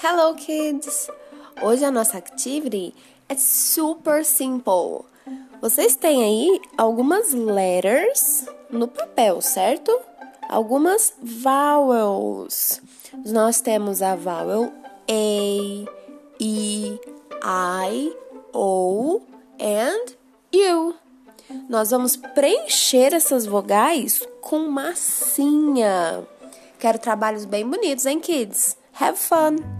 Hello, kids! Hoje a nossa activity é super simple. Vocês têm aí algumas letters no papel, certo? Algumas vowels. Nós temos a vowel A, E, I, O and U. Nós vamos preencher essas vogais com massinha. Quero trabalhos bem bonitos, hein, kids? Have fun!